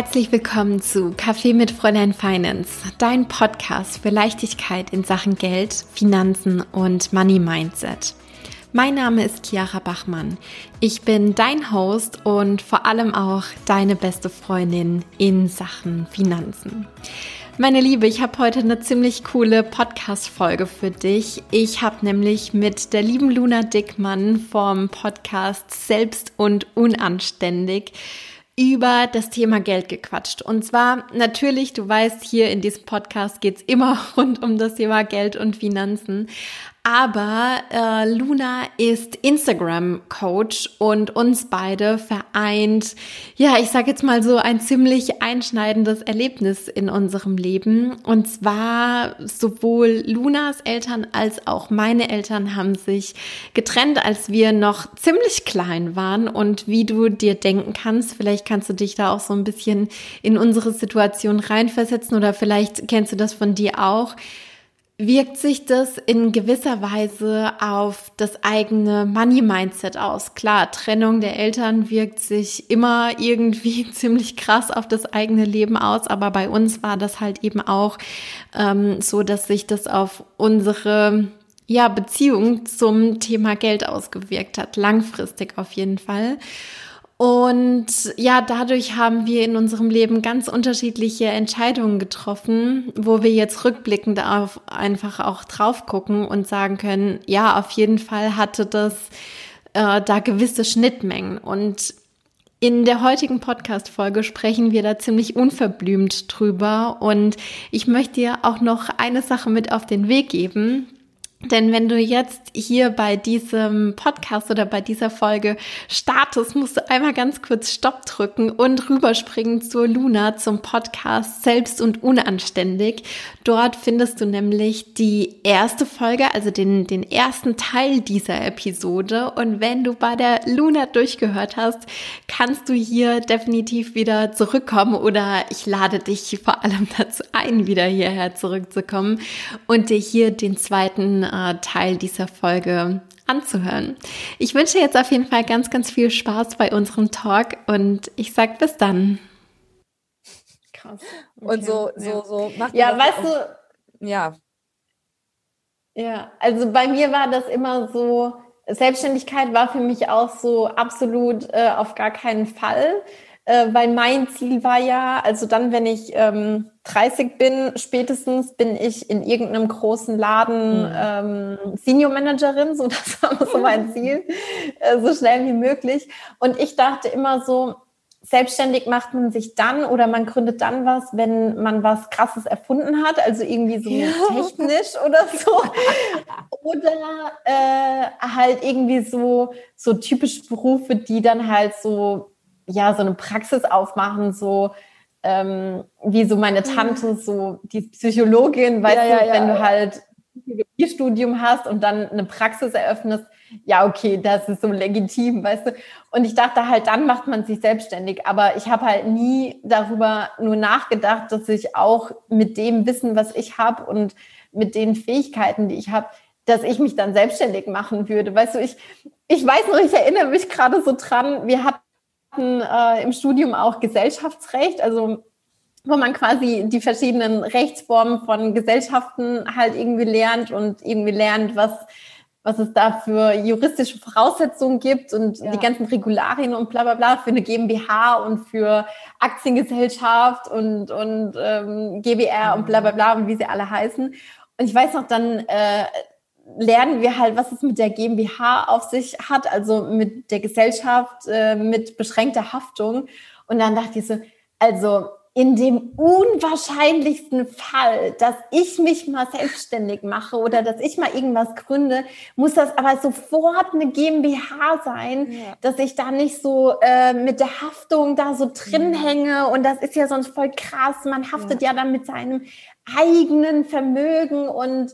Herzlich willkommen zu Kaffee mit Fräulein Finance, dein Podcast für Leichtigkeit in Sachen Geld, Finanzen und Money Mindset. Mein Name ist Chiara Bachmann. Ich bin dein Host und vor allem auch deine beste Freundin in Sachen Finanzen. Meine Liebe, ich habe heute eine ziemlich coole Podcast-Folge für dich. Ich habe nämlich mit der lieben Luna Dickmann vom Podcast Selbst und Unanständig über das Thema Geld gequatscht. Und zwar natürlich, du weißt, hier in diesem Podcast geht's immer rund um das Thema Geld und Finanzen. Aber äh, Luna ist Instagram-Coach und uns beide vereint, ja, ich sage jetzt mal so ein ziemlich einschneidendes Erlebnis in unserem Leben. Und zwar sowohl Lunas Eltern als auch meine Eltern haben sich getrennt, als wir noch ziemlich klein waren. Und wie du dir denken kannst, vielleicht kannst du dich da auch so ein bisschen in unsere Situation reinversetzen oder vielleicht kennst du das von dir auch wirkt sich das in gewisser Weise auf das eigene Money-Mindset aus. Klar, Trennung der Eltern wirkt sich immer irgendwie ziemlich krass auf das eigene Leben aus, aber bei uns war das halt eben auch ähm, so, dass sich das auf unsere ja, Beziehung zum Thema Geld ausgewirkt hat, langfristig auf jeden Fall. Und ja, dadurch haben wir in unserem Leben ganz unterschiedliche Entscheidungen getroffen, wo wir jetzt rückblickend auf einfach auch drauf gucken und sagen können, ja, auf jeden Fall hatte das äh, da gewisse Schnittmengen. Und in der heutigen Podcast-Folge sprechen wir da ziemlich unverblümt drüber. Und ich möchte dir auch noch eine Sache mit auf den Weg geben, denn wenn du jetzt hier bei diesem Podcast oder bei dieser Folge startest, musst du einmal ganz kurz Stopp drücken und rüberspringen zur Luna zum Podcast Selbst und Unanständig. Dort findest du nämlich die erste Folge, also den, den ersten Teil dieser Episode. Und wenn du bei der Luna durchgehört hast, kannst du hier definitiv wieder zurückkommen oder ich lade dich vor allem dazu ein, wieder hierher zurückzukommen und dir hier den zweiten äh, Teil dieser Folge anzuhören. Ich wünsche jetzt auf jeden Fall ganz, ganz viel Spaß bei unserem Talk und ich sag bis dann. Krass. Okay. Und so, so, ja. so macht Ja, weißt du, ja. Ja, also bei mir war das immer so, Selbstständigkeit war für mich auch so absolut äh, auf gar keinen Fall äh, weil mein Ziel war ja, also dann, wenn ich ähm, 30 bin, spätestens bin ich in irgendeinem großen Laden mhm. ähm, Senior Managerin, so das war so mein Ziel, äh, so schnell wie möglich. Und ich dachte immer so, selbstständig macht man sich dann oder man gründet dann was, wenn man was Krasses erfunden hat, also irgendwie so ja. technisch oder so. oder äh, halt irgendwie so, so typische Berufe, die dann halt so ja, so eine Praxis aufmachen, so ähm, wie so meine mhm. Tante, so die Psychologin, weißt ja, du, ja, wenn du halt ein Studium hast und dann eine Praxis eröffnest, ja, okay, das ist so legitim, weißt du. Und ich dachte halt, dann macht man sich selbstständig. Aber ich habe halt nie darüber nur nachgedacht, dass ich auch mit dem Wissen, was ich habe und mit den Fähigkeiten, die ich habe, dass ich mich dann selbstständig machen würde. Weißt du, ich, ich weiß noch, ich erinnere mich gerade so dran, wir hatten hatten äh, im Studium auch Gesellschaftsrecht, also wo man quasi die verschiedenen Rechtsformen von Gesellschaften halt irgendwie lernt und irgendwie lernt, was, was es da für juristische Voraussetzungen gibt und ja. die ganzen Regularien und bla bla bla für eine GmbH und für Aktiengesellschaft und, und ähm, GBR und bla bla bla und wie sie alle heißen. Und ich weiß noch, dann äh, lernen wir halt, was es mit der GmbH auf sich hat, also mit der Gesellschaft äh, mit beschränkter Haftung. Und dann dachte ich so, also in dem unwahrscheinlichsten Fall, dass ich mich mal selbstständig mache oder dass ich mal irgendwas gründe, muss das aber sofort eine GmbH sein, ja. dass ich da nicht so äh, mit der Haftung da so drin ja. hänge. Und das ist ja sonst voll krass. Man haftet ja, ja dann mit seinem eigenen Vermögen und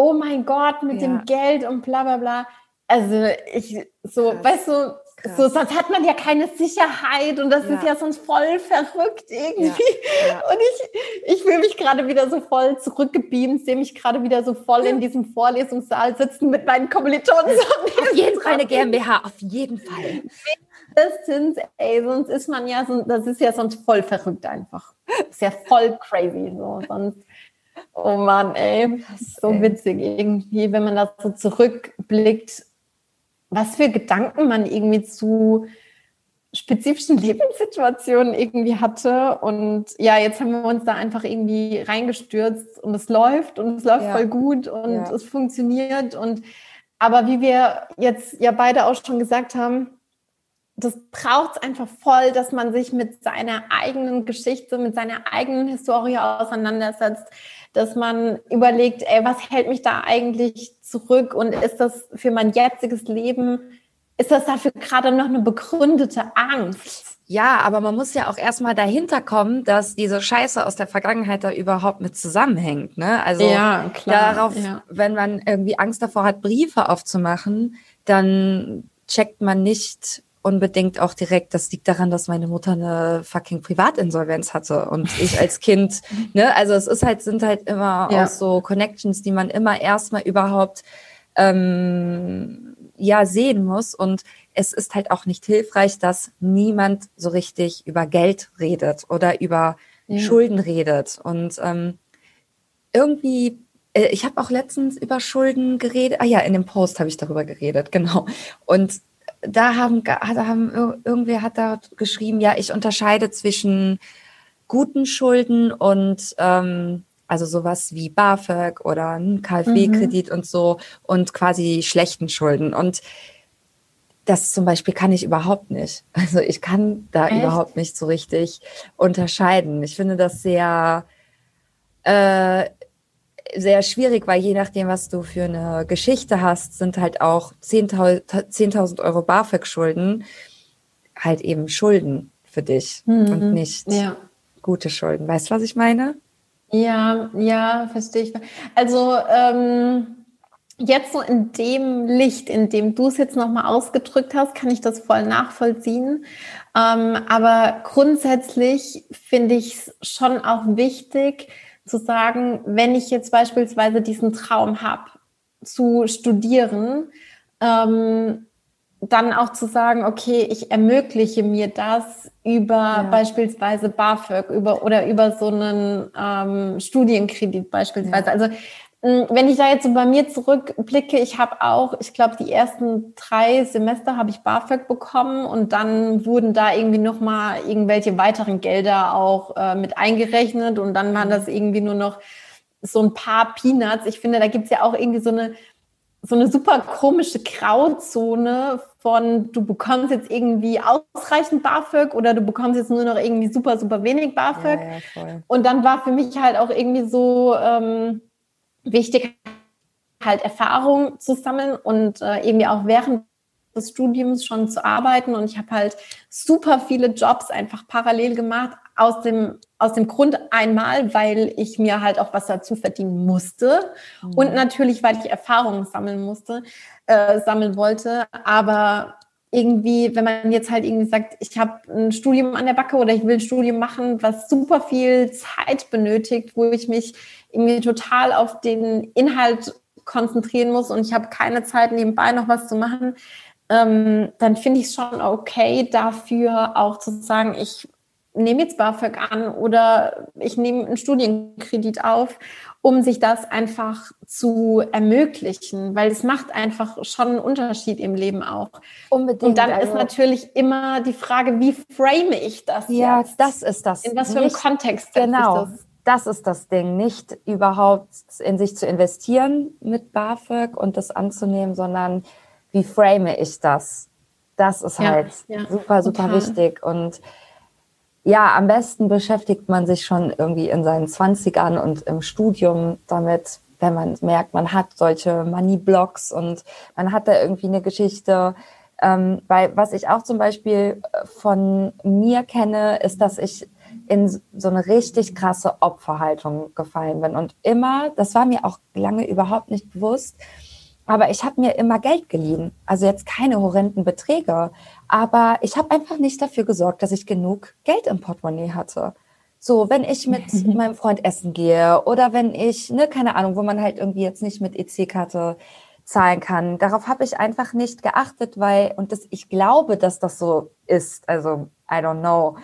oh mein Gott, mit ja. dem Geld und bla bla bla. Also ich so, Krass. weißt du, Krass. so sonst hat man ja keine Sicherheit und das ja. ist ja sonst voll verrückt irgendwie. Ja. Und ich, ich fühle mich gerade wieder so voll zurückgebeamt, sehe mich gerade wieder so voll in diesem Vorlesungssaal sitzen mit meinen Kommilitonen. Auf jeden Fall eine GmbH, auf jeden Fall mindestens, ey, sonst ist man ja, so, das ist ja sonst voll verrückt einfach. Ist ja voll crazy, so, sonst, oh Mann, ey, das ist so witzig irgendwie, wenn man da so zurückblickt, was für Gedanken man irgendwie zu spezifischen Lebenssituationen irgendwie hatte. Und ja, jetzt haben wir uns da einfach irgendwie reingestürzt und es läuft und es läuft ja. voll gut und ja. es funktioniert. Und aber wie wir jetzt ja beide auch schon gesagt haben, das braucht es einfach voll, dass man sich mit seiner eigenen Geschichte, mit seiner eigenen Historie auseinandersetzt, dass man überlegt, ey, was hält mich da eigentlich zurück und ist das für mein jetziges Leben ist das dafür gerade noch eine begründete Angst? Ja, aber man muss ja auch erstmal dahinter kommen, dass diese Scheiße aus der Vergangenheit da überhaupt mit zusammenhängt. Ne? Also ja, klar, darauf, ja. wenn man irgendwie Angst davor hat, Briefe aufzumachen, dann checkt man nicht unbedingt auch direkt, das liegt daran, dass meine Mutter eine fucking Privatinsolvenz hatte und ich als Kind, ne, also es ist halt, sind halt immer ja. auch so Connections, die man immer erstmal überhaupt ähm, ja sehen muss. Und es ist halt auch nicht hilfreich, dass niemand so richtig über Geld redet oder über ja. Schulden redet. Und ähm, irgendwie, äh, ich habe auch letztens über Schulden geredet. Ah ja, in dem Post habe ich darüber geredet, genau. Und da haben, da haben irgendwer hat da geschrieben, ja, ich unterscheide zwischen guten Schulden und ähm, also sowas wie BAföG oder ein KfW-Kredit mhm. und so und quasi schlechten Schulden. Und das zum Beispiel kann ich überhaupt nicht. Also ich kann da Echt? überhaupt nicht so richtig unterscheiden. Ich finde das sehr, äh, sehr schwierig, weil je nachdem, was du für eine Geschichte hast, sind halt auch 10.000 10 Euro BAföG-Schulden halt eben Schulden für dich mhm. und nicht ja. gute Schulden. Weißt du, was ich meine? Ja, ja, verstehe ich. Also ähm, jetzt so in dem Licht, in dem du es jetzt nochmal ausgedrückt hast, kann ich das voll nachvollziehen. Ähm, aber grundsätzlich finde ich es schon auch wichtig zu sagen, wenn ich jetzt beispielsweise diesen Traum habe, zu studieren, ähm, dann auch zu sagen, okay, ich ermögliche mir das über ja. beispielsweise BAföG über, oder über so einen ähm, Studienkredit beispielsweise. Ja. Also wenn ich da jetzt so bei mir zurückblicke, ich habe auch, ich glaube, die ersten drei Semester habe ich BAföG bekommen und dann wurden da irgendwie nochmal irgendwelche weiteren Gelder auch äh, mit eingerechnet und dann waren das irgendwie nur noch so ein paar Peanuts. Ich finde, da gibt's ja auch irgendwie so eine so eine super komische Grauzone von du bekommst jetzt irgendwie ausreichend BAföG oder du bekommst jetzt nur noch irgendwie super, super wenig BAföG. Ja, ja, und dann war für mich halt auch irgendwie so ähm, wichtig, halt Erfahrung zu sammeln und äh, irgendwie auch während des Studiums schon zu arbeiten. Und ich habe halt super viele Jobs einfach parallel gemacht, aus dem, aus dem Grund einmal, weil ich mir halt auch was dazu verdienen musste mhm. und natürlich, weil ich Erfahrungen sammeln musste, äh, sammeln wollte. Aber irgendwie, wenn man jetzt halt irgendwie sagt, ich habe ein Studium an der Backe oder ich will ein Studium machen, was super viel Zeit benötigt, wo ich mich irgendwie total auf den Inhalt konzentrieren muss und ich habe keine Zeit nebenbei noch was zu machen, ähm, dann finde ich es schon okay, dafür auch zu sagen, ich nehme jetzt BAföG an oder ich nehme einen Studienkredit auf, um sich das einfach zu ermöglichen, weil es macht einfach schon einen Unterschied im Leben auch. Unbedingt. Und dann also, ist natürlich immer die Frage, wie frame ich das? Ja, jetzt? das ist das. In was für einem Kontext genau. das? Das ist das Ding, nicht überhaupt in sich zu investieren mit BAföG und das anzunehmen, sondern wie frame ich das? Das ist ja, halt ja, super, super total. wichtig. Und ja, am besten beschäftigt man sich schon irgendwie in seinen Zwanzigern und im Studium damit, wenn man merkt, man hat solche Money-Blocks und man hat da irgendwie eine Geschichte. Ähm, weil was ich auch zum Beispiel von mir kenne, ist, dass ich in so eine richtig krasse Opferhaltung gefallen bin. Und immer, das war mir auch lange überhaupt nicht bewusst, aber ich habe mir immer Geld geliehen. Also jetzt keine horrenden Beträge. Aber ich habe einfach nicht dafür gesorgt, dass ich genug Geld im Portemonnaie hatte. So, wenn ich mit meinem Freund essen gehe oder wenn ich, ne, keine Ahnung, wo man halt irgendwie jetzt nicht mit EC-Karte zahlen kann. Darauf habe ich einfach nicht geachtet, weil, und das, ich glaube, dass das so ist. Also, I don't know.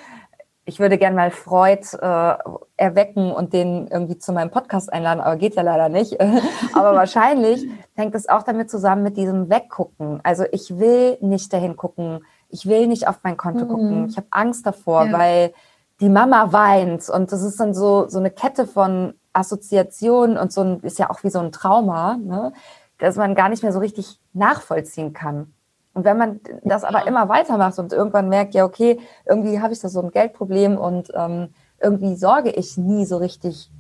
Ich würde gerne mal Freud äh, erwecken und den irgendwie zu meinem Podcast einladen, aber geht ja leider nicht. aber wahrscheinlich hängt es auch damit zusammen mit diesem Weggucken. Also ich will nicht dahin gucken, ich will nicht auf mein Konto mhm. gucken. Ich habe Angst davor, ja. weil die Mama weint und das ist dann so, so eine Kette von Assoziationen und so ein, ist ja auch wie so ein Trauma, ne? dass man gar nicht mehr so richtig nachvollziehen kann. Und wenn man das aber immer weitermacht und irgendwann merkt, ja, okay, irgendwie habe ich da so ein Geldproblem und ähm, irgendwie sorge ich nie so richtig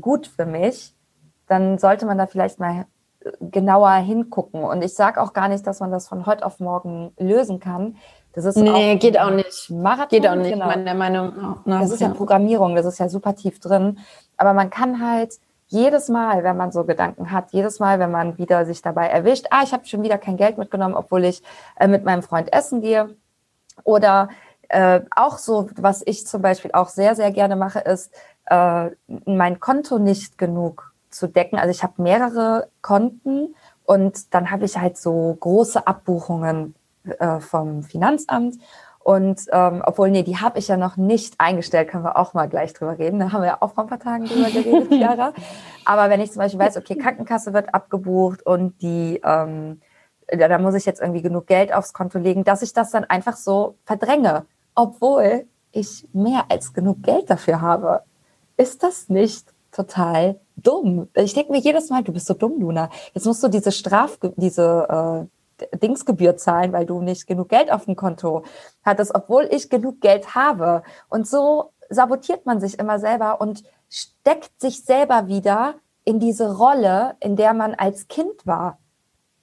gut für mich, dann sollte man da vielleicht mal genauer hingucken. Und ich sage auch gar nicht, dass man das von heute auf morgen lösen kann. Das ist nee, auch geht auch nicht. Marathon, geht auch nicht, genau. meiner Meinung nach. Das ist ja Programmierung, das ist ja super tief drin. Aber man kann halt jedes Mal, wenn man so Gedanken hat, jedes Mal, wenn man wieder sich dabei erwischt, ah, ich habe schon wieder kein Geld mitgenommen, obwohl ich äh, mit meinem Freund essen gehe. Oder äh, auch so, was ich zum Beispiel auch sehr, sehr gerne mache, ist, äh, mein Konto nicht genug zu decken. Also ich habe mehrere Konten und dann habe ich halt so große Abbuchungen äh, vom Finanzamt. Und ähm, obwohl, nee, die habe ich ja noch nicht eingestellt, können wir auch mal gleich drüber reden. Da haben wir ja auch vor ein paar Tagen drüber geredet, Chiara. Aber wenn ich zum Beispiel weiß, okay, Krankenkasse wird abgebucht und die, ähm, da, da muss ich jetzt irgendwie genug Geld aufs Konto legen, dass ich das dann einfach so verdränge, obwohl ich mehr als genug Geld dafür habe. Ist das nicht total dumm? Ich denke mir jedes Mal, du bist so dumm, Luna. Jetzt musst du diese Straf, diese äh, Dingsgebühr zahlen, weil du nicht genug Geld auf dem Konto hattest, obwohl ich genug Geld habe. Und so sabotiert man sich immer selber und steckt sich selber wieder in diese Rolle, in der man als Kind war.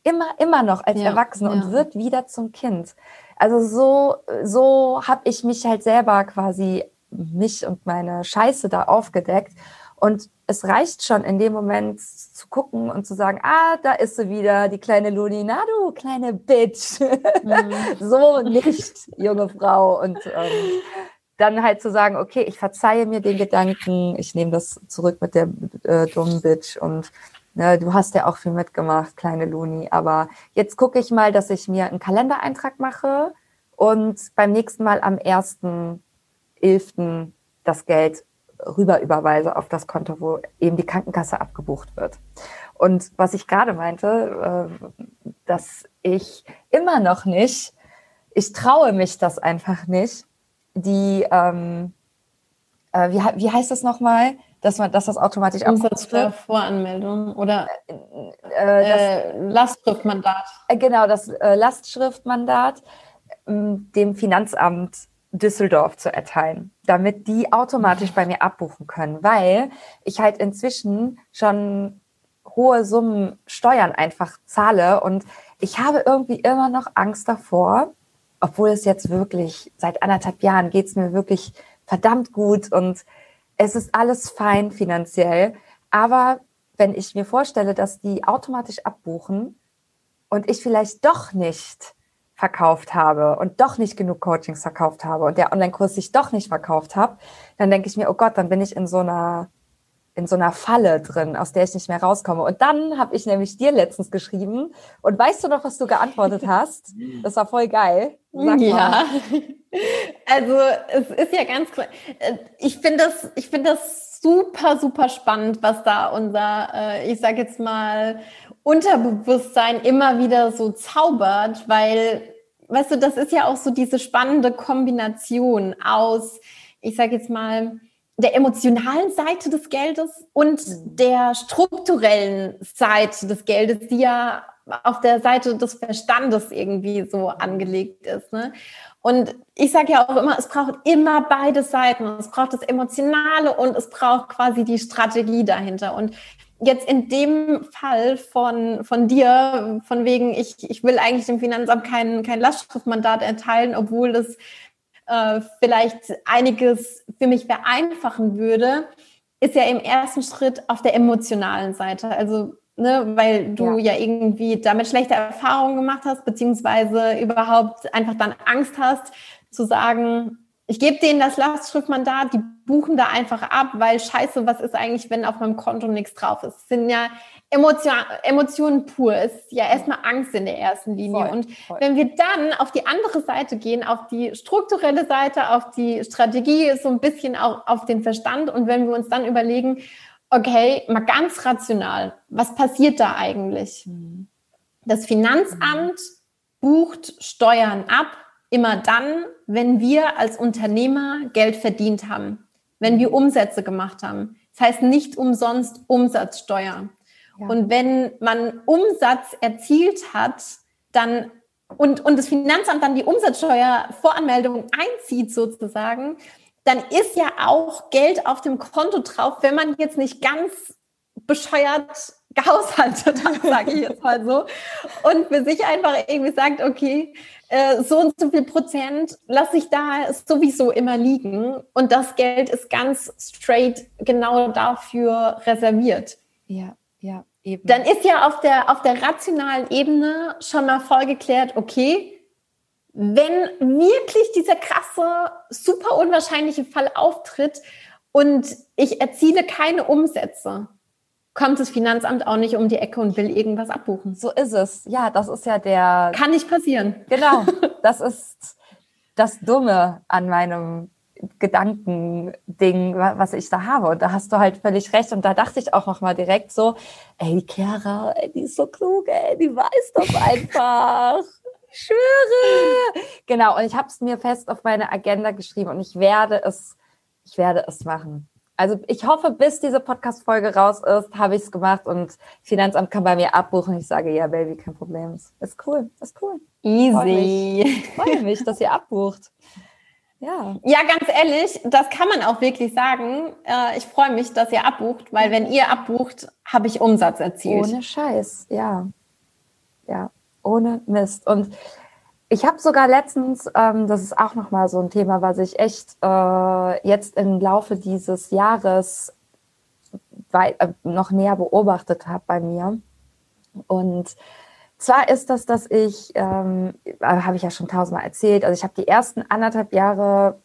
Immer, immer noch als ja, Erwachsene ja. und wird wieder zum Kind. Also so, so habe ich mich halt selber quasi mich und meine Scheiße da aufgedeckt. Und es reicht schon in dem Moment zu gucken und zu sagen, ah, da ist sie wieder, die kleine Luni, na du kleine Bitch. Mhm. so nicht, junge Frau. Und ähm, dann halt zu sagen, okay, ich verzeihe mir den Gedanken, ich nehme das zurück mit der äh, dummen Bitch und ne, du hast ja auch viel mitgemacht, kleine Luni. Aber jetzt gucke ich mal, dass ich mir einen Kalendereintrag mache und beim nächsten Mal am 1.11. das Geld rüber überweise auf das Konto, wo eben die Krankenkasse abgebucht wird. Und was ich gerade meinte, äh, dass ich immer noch nicht, ich traue mich das einfach nicht, die, ähm, äh, wie, wie heißt das nochmal? Dass man, dass das automatisch Umsatzsteuervoranmeldung oder äh, äh, Lastschriftmandat. Äh, genau, das äh, Lastschriftmandat ähm, dem Finanzamt Düsseldorf zu erteilen, damit die automatisch bei mir abbuchen können, weil ich halt inzwischen schon hohe Summen Steuern einfach zahle und ich habe irgendwie immer noch Angst davor, obwohl es jetzt wirklich seit anderthalb Jahren geht es mir wirklich verdammt gut und es ist alles fein finanziell, aber wenn ich mir vorstelle, dass die automatisch abbuchen und ich vielleicht doch nicht verkauft habe und doch nicht genug Coachings verkauft habe und der Online-Kurs sich doch nicht verkauft habe, dann denke ich mir, oh Gott, dann bin ich in so einer in so einer Falle drin, aus der ich nicht mehr rauskomme. Und dann habe ich nämlich dir letztens geschrieben und weißt du noch, was du geantwortet hast? Das war voll geil. Sag ja. Also es ist ja ganz klar. Äh, ich finde das, ich finde das super, super spannend, was da unser, äh, ich sage jetzt mal, Unterbewusstsein immer wieder so zaubert, weil weißt du, das ist ja auch so diese spannende Kombination aus, ich sage jetzt mal, der emotionalen Seite des Geldes und mhm. der strukturellen Seite des Geldes, die ja auf der Seite des Verstandes irgendwie so angelegt ist. Ne? Und ich sage ja auch immer, es braucht immer beide Seiten. Es braucht das Emotionale und es braucht quasi die Strategie dahinter. Und jetzt in dem Fall von, von dir, von wegen, ich, ich will eigentlich dem Finanzamt kein, kein Lastschriftmandat erteilen, obwohl das äh, vielleicht einiges für mich vereinfachen würde, ist ja im ersten Schritt auf der emotionalen Seite. Also, ne, weil du ja. ja irgendwie damit schlechte Erfahrungen gemacht hast, beziehungsweise überhaupt einfach dann Angst hast, zu sagen, ich gebe denen das Lastschriftmandat, die buchen da einfach ab, weil scheiße, was ist eigentlich, wenn auf meinem Konto nichts drauf ist? Es sind ja Emotion, Emotionen pur. Es ist ja erstmal Angst in der ersten Linie. Voll, und voll. wenn wir dann auf die andere Seite gehen, auf die strukturelle Seite, auf die Strategie, so ein bisschen auch auf den Verstand und wenn wir uns dann überlegen, okay, mal ganz rational, was passiert da eigentlich? Mhm. Das Finanzamt bucht Steuern ab, immer dann, wenn wir als Unternehmer Geld verdient haben, wenn wir Umsätze gemacht haben. Das heißt nicht umsonst Umsatzsteuer. Ja. Und wenn man Umsatz erzielt hat, dann und, und das Finanzamt dann die Umsatzsteuervoranmeldung einzieht sozusagen, dann ist ja auch Geld auf dem Konto drauf, wenn man jetzt nicht ganz bescheuert gehaushaltet hat, sage ich jetzt mal so, und für sich einfach irgendwie sagt, okay, äh, so und so viel Prozent lasse ich da sowieso immer liegen und das Geld ist ganz straight genau dafür reserviert. Ja, ja, eben. Dann ist ja auf der, auf der rationalen Ebene schon mal voll geklärt, okay, wenn wirklich dieser krasse, super unwahrscheinliche Fall auftritt und ich erziele keine Umsätze, kommt das Finanzamt auch nicht um die Ecke und will irgendwas abbuchen. So ist es. Ja, das ist ja der. Kann nicht passieren. Genau. Das ist das Dumme an meinem Gedankending, was ich da habe. Und da hast du halt völlig recht. Und da dachte ich auch nochmal direkt so, ey, die Chiara, ey, die ist so klug, ey, die weiß doch einfach. Ich schwöre. Genau. Und ich habe es mir fest auf meine Agenda geschrieben und ich werde es, ich werde es machen also ich hoffe, bis diese Podcast-Folge raus ist, habe ich es gemacht und Finanzamt kann bei mir abbuchen. Ich sage, ja, Baby, kein Problem. Ist cool, ist cool. Easy. Freue mich, freu mich, dass ihr abbucht. Ja. ja, ganz ehrlich, das kann man auch wirklich sagen. Äh, ich freue mich, dass ihr abbucht, weil wenn ihr abbucht, habe ich Umsatz erzielt. Ohne Scheiß, ja. Ja, ohne Mist. Und ich habe sogar letztens, ähm, das ist auch nochmal so ein Thema, was ich echt äh, jetzt im Laufe dieses Jahres weit, äh, noch näher beobachtet habe bei mir. Und zwar ist das, dass ich, ähm, äh, habe ich ja schon tausendmal erzählt, also ich habe die ersten anderthalb Jahre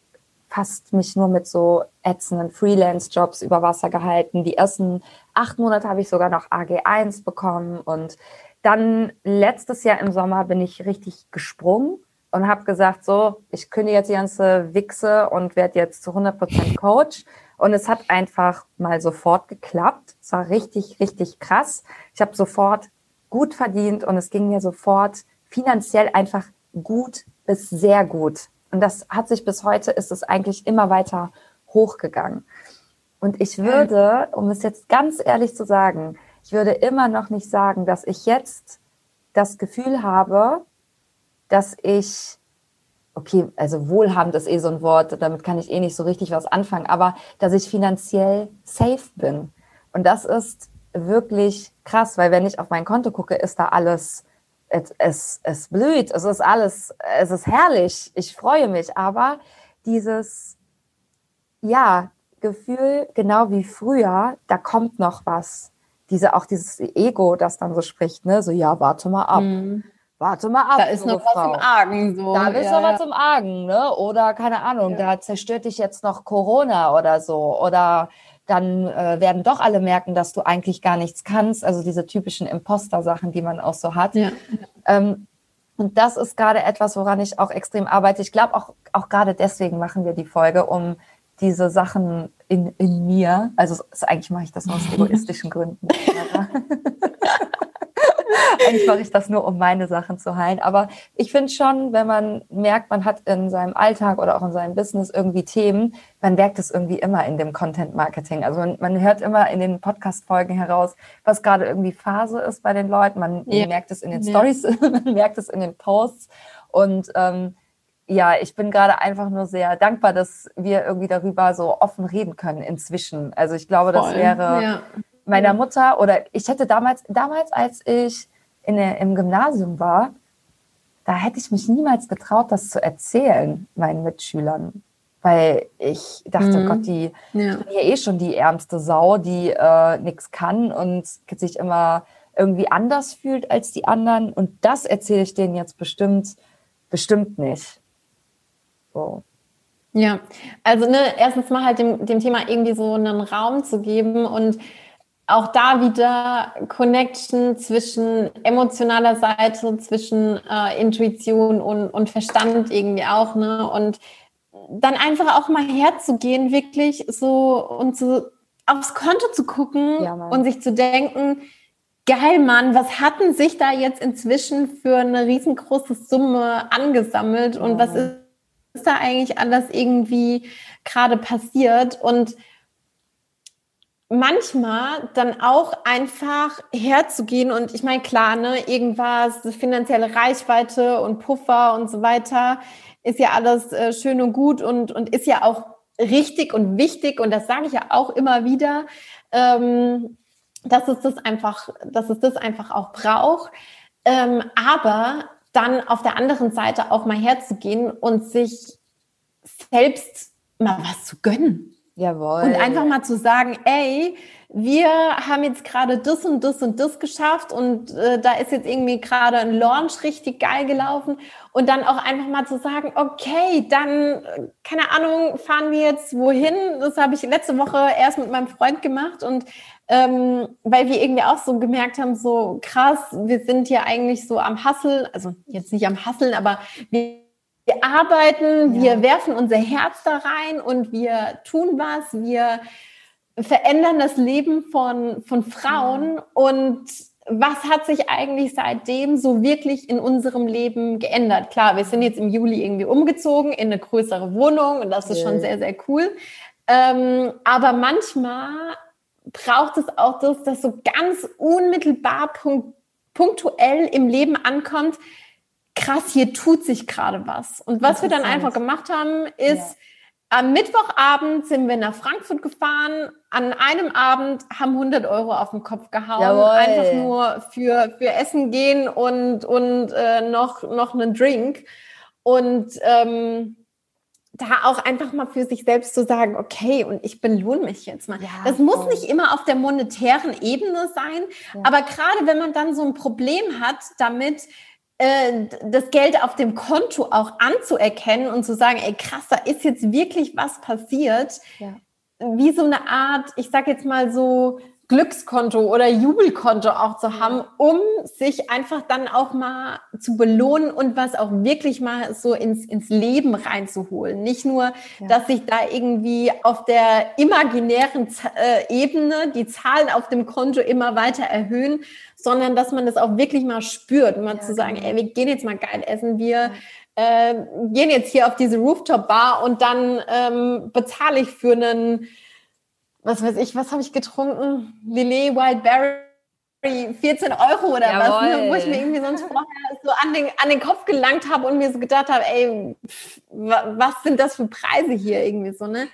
fast mich nur mit so ätzenden Freelance-Jobs über Wasser gehalten. Die ersten acht Monate habe ich sogar noch AG1 bekommen und dann letztes Jahr im Sommer bin ich richtig gesprungen und habe gesagt, so, ich kündige jetzt die ganze Wichse und werde jetzt zu 100% Coach. Und es hat einfach mal sofort geklappt. Es war richtig, richtig krass. Ich habe sofort gut verdient und es ging mir sofort finanziell einfach gut bis sehr gut. Und das hat sich bis heute, ist es eigentlich immer weiter hochgegangen. Und ich würde, um es jetzt ganz ehrlich zu sagen, ich würde immer noch nicht sagen, dass ich jetzt das Gefühl habe, dass ich, okay, also wohlhabend ist eh so ein Wort, damit kann ich eh nicht so richtig was anfangen, aber dass ich finanziell safe bin. Und das ist wirklich krass, weil wenn ich auf mein Konto gucke, ist da alles, es, es, es blüht, es ist alles, es ist herrlich, ich freue mich, aber dieses, ja, Gefühl, genau wie früher, da kommt noch was diese, auch dieses Ego, das dann so spricht, ne, so, ja, warte mal ab. Mhm. Warte mal ab. Da ist noch Frau. was im Argen, so. Da ist ja, noch was im Argen, ne? Oder, keine Ahnung, ja. da zerstört dich jetzt noch Corona oder so. Oder dann äh, werden doch alle merken, dass du eigentlich gar nichts kannst. Also diese typischen Imposter-Sachen, die man auch so hat. Ja. Ähm, und das ist gerade etwas, woran ich auch extrem arbeite. Ich glaube, auch, auch gerade deswegen machen wir die Folge, um diese Sachen in, in mir, also eigentlich mache ich das aus egoistischen Gründen. eigentlich mache ich das nur, um meine Sachen zu heilen. Aber ich finde schon, wenn man merkt, man hat in seinem Alltag oder auch in seinem Business irgendwie Themen, man merkt es irgendwie immer in dem Content Marketing. Also man, man hört immer in den Podcast-Folgen heraus, was gerade irgendwie Phase ist bei den Leuten. Man ja. merkt es in den Stories, man merkt es in den Posts. Und ähm, ja, ich bin gerade einfach nur sehr dankbar, dass wir irgendwie darüber so offen reden können inzwischen. Also ich glaube, Voll. das wäre ja. meiner Mutter oder ich hätte damals, damals, als ich in der, im Gymnasium war, da hätte ich mich niemals getraut, das zu erzählen, meinen Mitschülern. Weil ich dachte, mhm. Gott, die ja. ich bin ja eh schon die ärmste Sau, die äh, nichts kann und sich immer irgendwie anders fühlt als die anderen. Und das erzähle ich denen jetzt bestimmt, bestimmt nicht. So. Ja, also ne, erstens mal halt dem, dem Thema irgendwie so einen Raum zu geben und auch da wieder Connection zwischen emotionaler Seite, zwischen äh, Intuition und, und Verstand irgendwie auch, ne? Und dann einfach auch mal herzugehen, wirklich so und so aufs Konto zu gucken ja, und sich zu denken, geil, Mann, was hatten sich da jetzt inzwischen für eine riesengroße Summe angesammelt ja. und was ist, ist da eigentlich alles irgendwie gerade passiert? Und manchmal dann auch einfach herzugehen und ich meine, klar, ne, irgendwas, finanzielle Reichweite und Puffer und so weiter, ist ja alles äh, schön und gut und, und ist ja auch richtig und wichtig und das sage ich ja auch immer wieder, ähm, dass es das einfach, dass es das einfach auch braucht. Ähm, aber dann auf der anderen Seite auch mal herzugehen und sich selbst mal was zu gönnen. Jawohl. Und einfach mal zu sagen, ey, wir haben jetzt gerade das und das und das geschafft und äh, da ist jetzt irgendwie gerade ein Launch richtig geil gelaufen und dann auch einfach mal zu sagen, okay, dann, keine Ahnung, fahren wir jetzt wohin? Das habe ich letzte Woche erst mit meinem Freund gemacht und ähm, weil wir irgendwie auch so gemerkt haben, so krass, wir sind hier eigentlich so am Hasseln, also jetzt nicht am Hasseln, aber wir wir arbeiten, ja. wir werfen unser Herz da rein und wir tun was, wir verändern das Leben von, von Frauen ja. und was hat sich eigentlich seitdem so wirklich in unserem Leben geändert? Klar, wir sind jetzt im Juli irgendwie umgezogen in eine größere Wohnung und das ist schon sehr, sehr cool. Ähm, aber manchmal braucht es auch das, dass so ganz unmittelbar punkt, punktuell im Leben ankommt, krass, hier tut sich gerade was. Und was wir dann einfach gemacht haben, ist, ja. am Mittwochabend sind wir nach Frankfurt gefahren. An einem Abend haben 100 Euro auf den Kopf gehauen. Jawohl. Einfach nur für, für Essen gehen und, und äh, noch, noch einen Drink. Und ähm, da auch einfach mal für sich selbst zu sagen, okay, und ich belohne mich jetzt mal. Ja, das muss nicht immer auf der monetären Ebene sein, ja. aber gerade wenn man dann so ein Problem hat damit, äh, das Geld auf dem Konto auch anzuerkennen und zu sagen, ey krass, da ist jetzt wirklich was passiert. Ja. Wie so eine Art, ich sag jetzt mal so, Glückskonto oder Jubelkonto auch zu haben, um sich einfach dann auch mal zu belohnen und was auch wirklich mal so ins, ins Leben reinzuholen. Nicht nur, ja. dass sich da irgendwie auf der imaginären äh, Ebene die Zahlen auf dem Konto immer weiter erhöhen, sondern dass man das auch wirklich mal spürt, mal ja, zu sagen, genau. ey, wir gehen jetzt mal geil essen, wir äh, gehen jetzt hier auf diese Rooftop-Bar und dann ähm, bezahle ich für einen was weiß ich, was habe ich getrunken? Lillet Wildberry. 14 Euro oder Jawohl. was, ne? wo ich mir irgendwie sonst vorher so an den, an den Kopf gelangt habe und mir so gedacht habe, ey, was sind das für Preise hier irgendwie so, ne?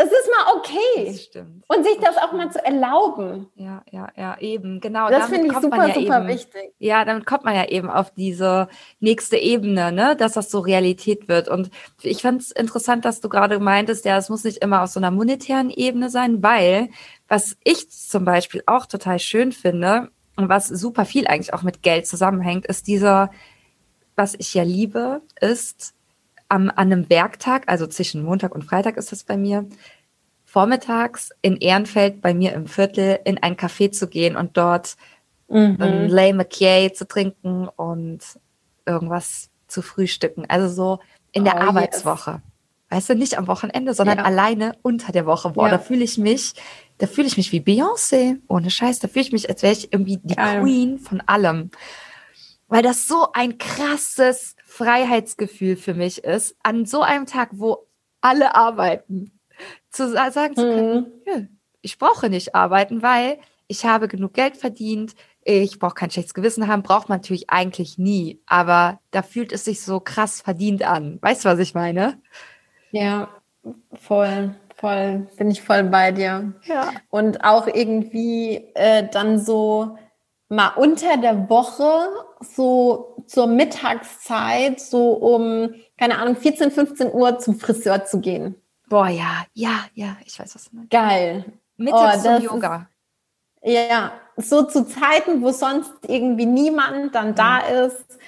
Es ist mal okay. Das stimmt. Und sich das, das auch mal zu erlauben. Ja, ja, ja, eben, genau. Das finde ich super, ja super eben, wichtig. Ja, damit kommt man ja eben auf diese nächste Ebene, ne, dass das so Realität wird. Und ich fand es interessant, dass du gerade meintest, ja, es muss nicht immer auf so einer monetären Ebene sein, weil was ich zum Beispiel auch total schön finde und was super viel eigentlich auch mit Geld zusammenhängt, ist dieser, was ich ja liebe, ist, am, an einem Werktag, also zwischen Montag und Freitag ist das bei mir, vormittags in Ehrenfeld bei mir im Viertel in ein Café zu gehen und dort mhm. ein Lay McKay zu trinken und irgendwas zu frühstücken. Also so in der oh, Arbeitswoche. Yes. Weißt du, nicht am Wochenende, sondern ja. alleine unter der Woche. Boah, ja. da fühle ich mich, da fühle ich mich wie Beyoncé. Ohne Scheiß, da fühle ich mich, als wäre ich irgendwie die Geil. Queen von allem. Weil das so ein krasses Freiheitsgefühl für mich ist, an so einem Tag, wo alle arbeiten, zu sagen zu können, ja, ich brauche nicht arbeiten, weil ich habe genug Geld verdient, ich brauche kein schlechtes Gewissen haben, braucht man natürlich eigentlich nie, aber da fühlt es sich so krass verdient an. Weißt du, was ich meine? Ja, voll, voll, bin ich voll bei dir. Ja. Und auch irgendwie äh, dann so mal unter der Woche so zur Mittagszeit, so um, keine Ahnung, 14, 15 Uhr zum Friseur zu gehen. Boah, ja, ja, ja, ich weiß, was du meinst. Geil. Mittags oh, zum Yoga. Ist, ja, so zu Zeiten, wo sonst irgendwie niemand dann da ist,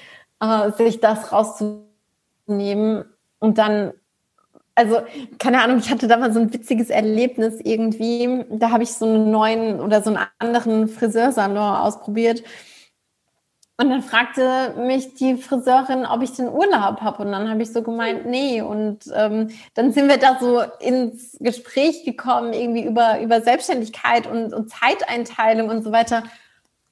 äh, sich das rauszunehmen und dann also keine Ahnung, ich hatte da mal so ein witziges Erlebnis irgendwie. Da habe ich so einen neuen oder so einen anderen Friseursalon ausprobiert. Und dann fragte mich die Friseurin, ob ich den Urlaub habe. Und dann habe ich so gemeint, nee. Und ähm, dann sind wir da so ins Gespräch gekommen, irgendwie über, über Selbstständigkeit und, und Zeiteinteilung und so weiter.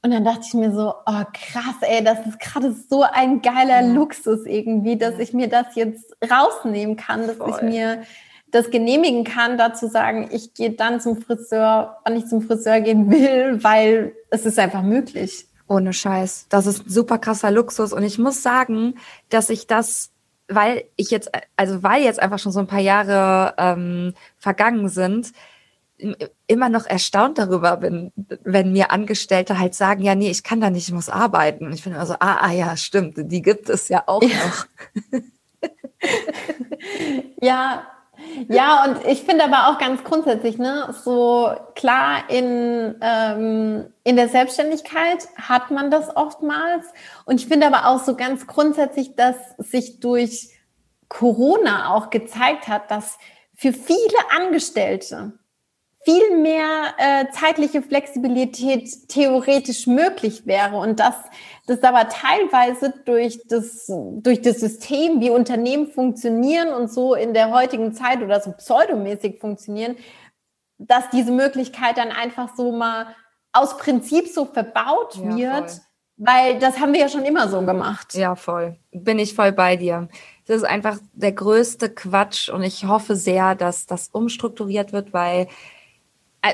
Und dann dachte ich mir so, oh krass, ey, das ist gerade so ein geiler ja. Luxus irgendwie, dass ich mir das jetzt rausnehmen kann, dass Voll. ich mir das genehmigen kann, dazu sagen, ich gehe dann zum Friseur, wann ich zum Friseur gehen will, weil es ist einfach möglich. Ohne Scheiß. Das ist ein super krasser Luxus. Und ich muss sagen, dass ich das, weil ich jetzt, also weil jetzt einfach schon so ein paar Jahre ähm, vergangen sind, immer noch erstaunt darüber bin, wenn mir Angestellte halt sagen, ja, nee, ich kann da nicht, ich muss arbeiten. Und ich finde also, ah, ah, ja, stimmt, die gibt es ja auch noch. ja, ja, und ich finde aber auch ganz grundsätzlich, ne, so klar in, ähm, in der Selbstständigkeit hat man das oftmals. Und ich finde aber auch so ganz grundsätzlich, dass sich durch Corona auch gezeigt hat, dass für viele Angestellte viel mehr äh, zeitliche Flexibilität theoretisch möglich wäre und dass das aber teilweise durch das, durch das System, wie Unternehmen funktionieren und so in der heutigen Zeit oder so pseudomäßig funktionieren, dass diese Möglichkeit dann einfach so mal aus Prinzip so verbaut ja, wird, voll. weil das haben wir ja schon immer so gemacht. Ja, voll. Bin ich voll bei dir. Das ist einfach der größte Quatsch und ich hoffe sehr, dass das umstrukturiert wird, weil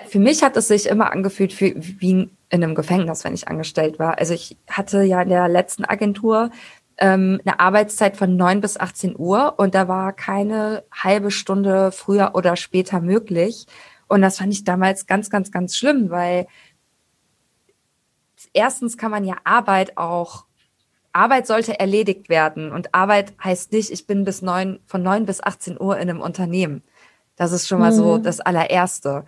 für mich hat es sich immer angefühlt für, wie in einem Gefängnis, wenn ich angestellt war. Also ich hatte ja in der letzten Agentur ähm, eine Arbeitszeit von 9 bis 18 Uhr und da war keine halbe Stunde früher oder später möglich. Und das fand ich damals ganz, ganz, ganz schlimm, weil erstens kann man ja Arbeit auch Arbeit sollte erledigt werden und Arbeit heißt nicht, ich bin bis neun, von neun bis 18 Uhr in einem Unternehmen. Das ist schon mal mhm. so das allererste.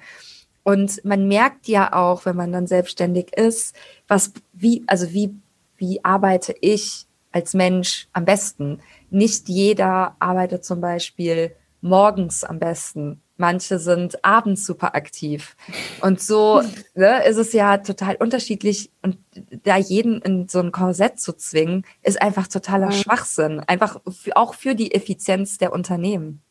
Und man merkt ja auch, wenn man dann selbstständig ist, was, wie, also wie, wie arbeite ich als Mensch am besten? Nicht jeder arbeitet zum Beispiel morgens am besten. Manche sind abends super aktiv. Und so ne, ist es ja total unterschiedlich. Und da jeden in so ein Korsett zu zwingen, ist einfach totaler Schwachsinn. Einfach für, auch für die Effizienz der Unternehmen.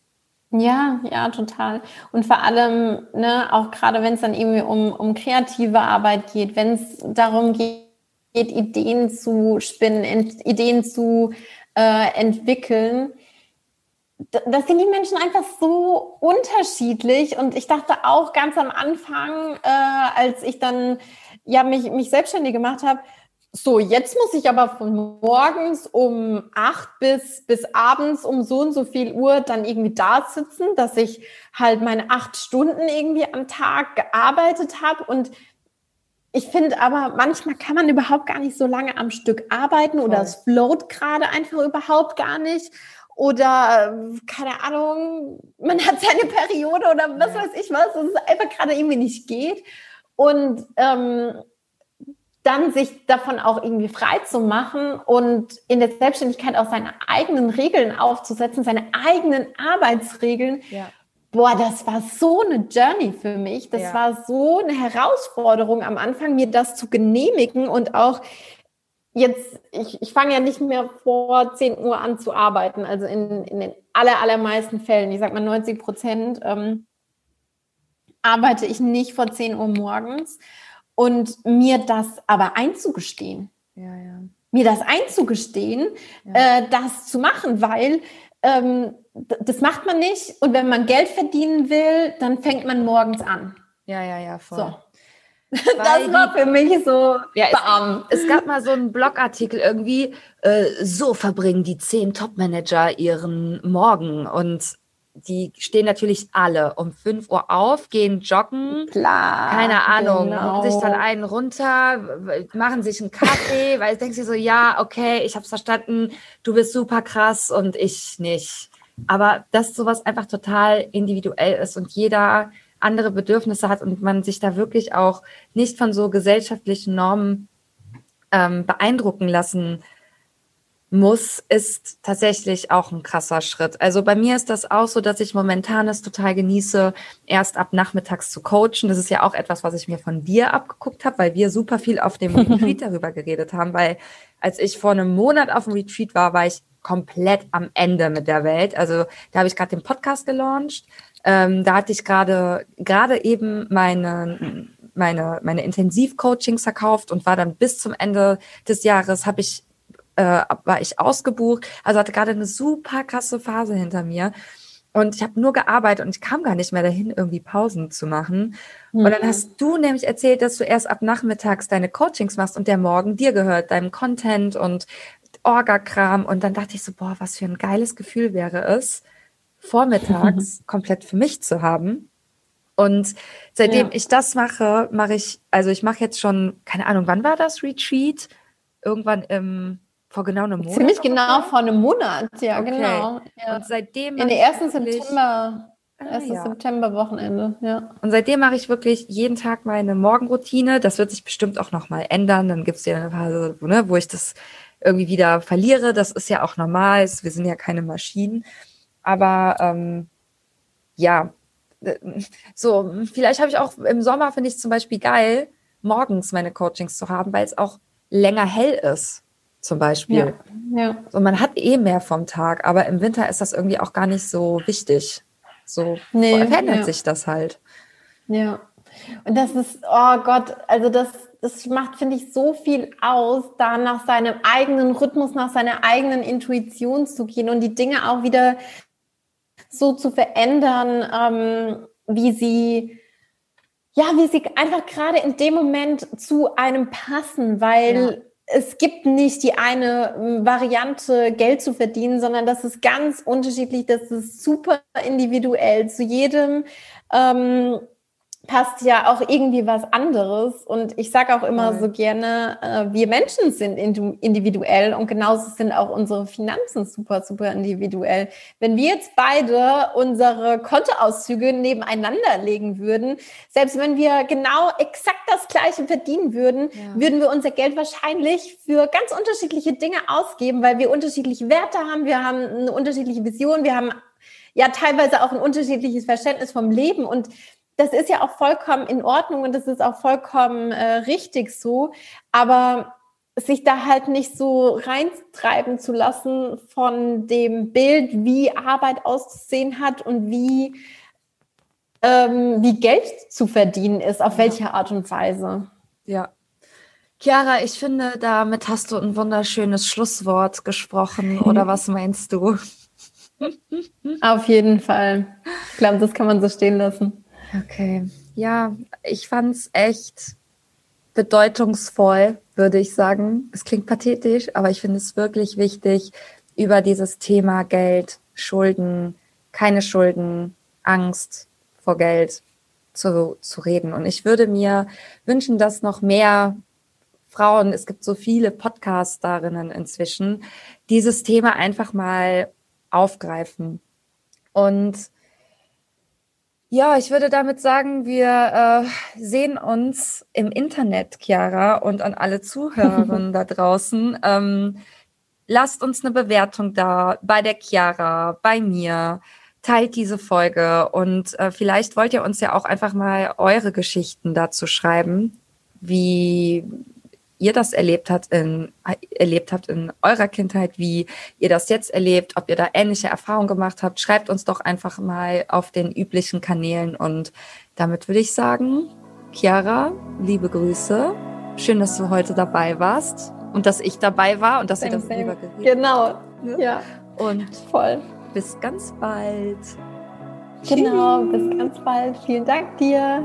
Ja, ja, total. Und vor allem, ne, auch gerade wenn es dann irgendwie um, um kreative Arbeit geht, wenn es darum geht, Ideen zu spinnen, Ideen zu äh, entwickeln, das sind die Menschen einfach so unterschiedlich. Und ich dachte auch ganz am Anfang, äh, als ich dann ja mich, mich selbstständig gemacht habe, so, jetzt muss ich aber von morgens um acht bis, bis abends um so und so viel Uhr dann irgendwie da sitzen, dass ich halt meine acht Stunden irgendwie am Tag gearbeitet habe. Und ich finde aber, manchmal kann man überhaupt gar nicht so lange am Stück arbeiten oder es float gerade einfach überhaupt gar nicht. Oder, keine Ahnung, man hat seine Periode oder was ja. weiß ich was, dass es einfach gerade irgendwie nicht geht. Und ähm, dann sich davon auch irgendwie frei zu machen und in der Selbstständigkeit auch seine eigenen Regeln aufzusetzen, seine eigenen Arbeitsregeln. Ja. Boah, das war so eine Journey für mich. Das ja. war so eine Herausforderung am Anfang, mir das zu genehmigen und auch jetzt, ich, ich fange ja nicht mehr vor 10 Uhr an zu arbeiten, also in, in den aller, allermeisten Fällen, ich sag mal 90 Prozent, ähm, arbeite ich nicht vor 10 Uhr morgens und mir das aber einzugestehen. Ja, ja. Mir das einzugestehen, ja. äh, das zu machen, weil ähm, das macht man nicht. Und wenn man Geld verdienen will, dann fängt man morgens an. Ja, ja, ja, voll. So. das war für mich so ja, es, es, gab mal so einen Blogartikel irgendwie, äh, so verbringen die zehn Topmanager ihren Morgen und die stehen natürlich alle um 5 Uhr auf, gehen joggen, Klar, keine Ahnung, genau. sich dann einen runter, machen sich einen Kaffee, weil du denkst dir so, ja, okay, ich habe verstanden, du bist super krass und ich nicht. Aber dass sowas einfach total individuell ist und jeder andere Bedürfnisse hat und man sich da wirklich auch nicht von so gesellschaftlichen Normen ähm, beeindrucken lassen muss, ist tatsächlich auch ein krasser Schritt. Also bei mir ist das auch so, dass ich momentan es total genieße, erst ab nachmittags zu coachen. Das ist ja auch etwas, was ich mir von dir abgeguckt habe, weil wir super viel auf dem Retreat darüber geredet haben. Weil als ich vor einem Monat auf dem Retreat war, war ich komplett am Ende mit der Welt. Also da habe ich gerade den Podcast gelauncht. Ähm, da hatte ich gerade gerade eben meine meine meine Intensivcoachings verkauft und war dann bis zum Ende des Jahres habe ich äh, war ich ausgebucht. Also hatte gerade eine super krasse Phase hinter mir. Und ich habe nur gearbeitet und ich kam gar nicht mehr dahin, irgendwie Pausen zu machen. Mhm. Und dann mhm. hast du nämlich erzählt, dass du erst ab nachmittags deine Coachings machst und der Morgen dir gehört, deinem Content und Orga-Kram. Und dann dachte ich so, boah, was für ein geiles Gefühl wäre es, vormittags komplett für mich zu haben. Und seitdem ja. ich das mache, mache ich, also ich mache jetzt schon, keine Ahnung, wann war das Retreat? Irgendwann im vor genau einem Monat? Ziemlich genau vor einem Monat, ja, okay. genau. Ja. Und seitdem. In der ersten September. Ah, erstes ja. September-Wochenende, ja. Und seitdem mache ich wirklich jeden Tag meine Morgenroutine. Das wird sich bestimmt auch nochmal ändern. Dann gibt es ja eine Phase, ne, wo ich das irgendwie wieder verliere. Das ist ja auch normal. Wir sind ja keine Maschinen. Aber ähm, ja, äh, so, vielleicht habe ich auch im Sommer, finde ich zum Beispiel geil, morgens meine Coachings zu haben, weil es auch länger hell ist zum Beispiel. Ja, ja. Und man hat eh mehr vom Tag, aber im Winter ist das irgendwie auch gar nicht so wichtig. So nee, verändert ja. sich das halt. Ja. Und das ist, oh Gott, also das, das macht, finde ich, so viel aus, da nach seinem eigenen Rhythmus, nach seiner eigenen Intuition zu gehen und die Dinge auch wieder so zu verändern, ähm, wie sie, ja, wie sie einfach gerade in dem Moment zu einem passen, weil es gibt nicht die eine hm, Variante, Geld zu verdienen, sondern das ist ganz unterschiedlich, das ist super individuell. Zu jedem ähm, passt ja auch irgendwie was anderes. Und ich sage auch immer mhm. so gerne, äh, wir Menschen sind individuell und genauso sind auch unsere Finanzen super, super individuell. Wenn wir jetzt beide unsere Kontoauszüge nebeneinander legen würden, selbst wenn wir genau exakt das Gleiche verdienen würden, ja. würden wir unser Geld wahrscheinlich für ganz unterschiedliche Dinge ausgeben, weil wir unterschiedliche Werte haben, wir haben eine unterschiedliche Vision, wir haben ja teilweise auch ein unterschiedliches Verständnis vom Leben und das ist ja auch vollkommen in Ordnung und das ist auch vollkommen äh, richtig so. Aber sich da halt nicht so reintreiben zu lassen von dem Bild, wie Arbeit auszusehen hat und wie, ähm, wie Geld zu verdienen ist, auf welche Art und Weise. Ja. Chiara, ich finde, damit hast du ein wunderschönes Schlusswort gesprochen. Oder was meinst du? Auf jeden Fall. Ich glaube, das kann man so stehen lassen. Okay. Ja, ich fand es echt bedeutungsvoll, würde ich sagen. Es klingt pathetisch, aber ich finde es wirklich wichtig, über dieses Thema Geld, Schulden, keine Schulden, Angst vor Geld zu, zu reden. Und ich würde mir wünschen, dass noch mehr Frauen, es gibt so viele Podcasterinnen inzwischen, dieses Thema einfach mal aufgreifen. Und ja, ich würde damit sagen, wir äh, sehen uns im Internet, Chiara, und an alle Zuhörerinnen da draußen. Ähm, lasst uns eine Bewertung da bei der Chiara, bei mir. Teilt diese Folge und äh, vielleicht wollt ihr uns ja auch einfach mal eure Geschichten dazu schreiben, wie ihr das erlebt habt in, erlebt habt in eurer Kindheit, wie ihr das jetzt erlebt, ob ihr da ähnliche Erfahrungen gemacht habt, schreibt uns doch einfach mal auf den üblichen Kanälen und damit würde ich sagen, Chiara, liebe Grüße. Schön, dass du heute dabei warst und dass ich dabei war und dass same, ihr das lieber geredet Genau, ja. ja. Und voll. Bis ganz bald. Genau, Tschüss. bis ganz bald. Vielen Dank dir.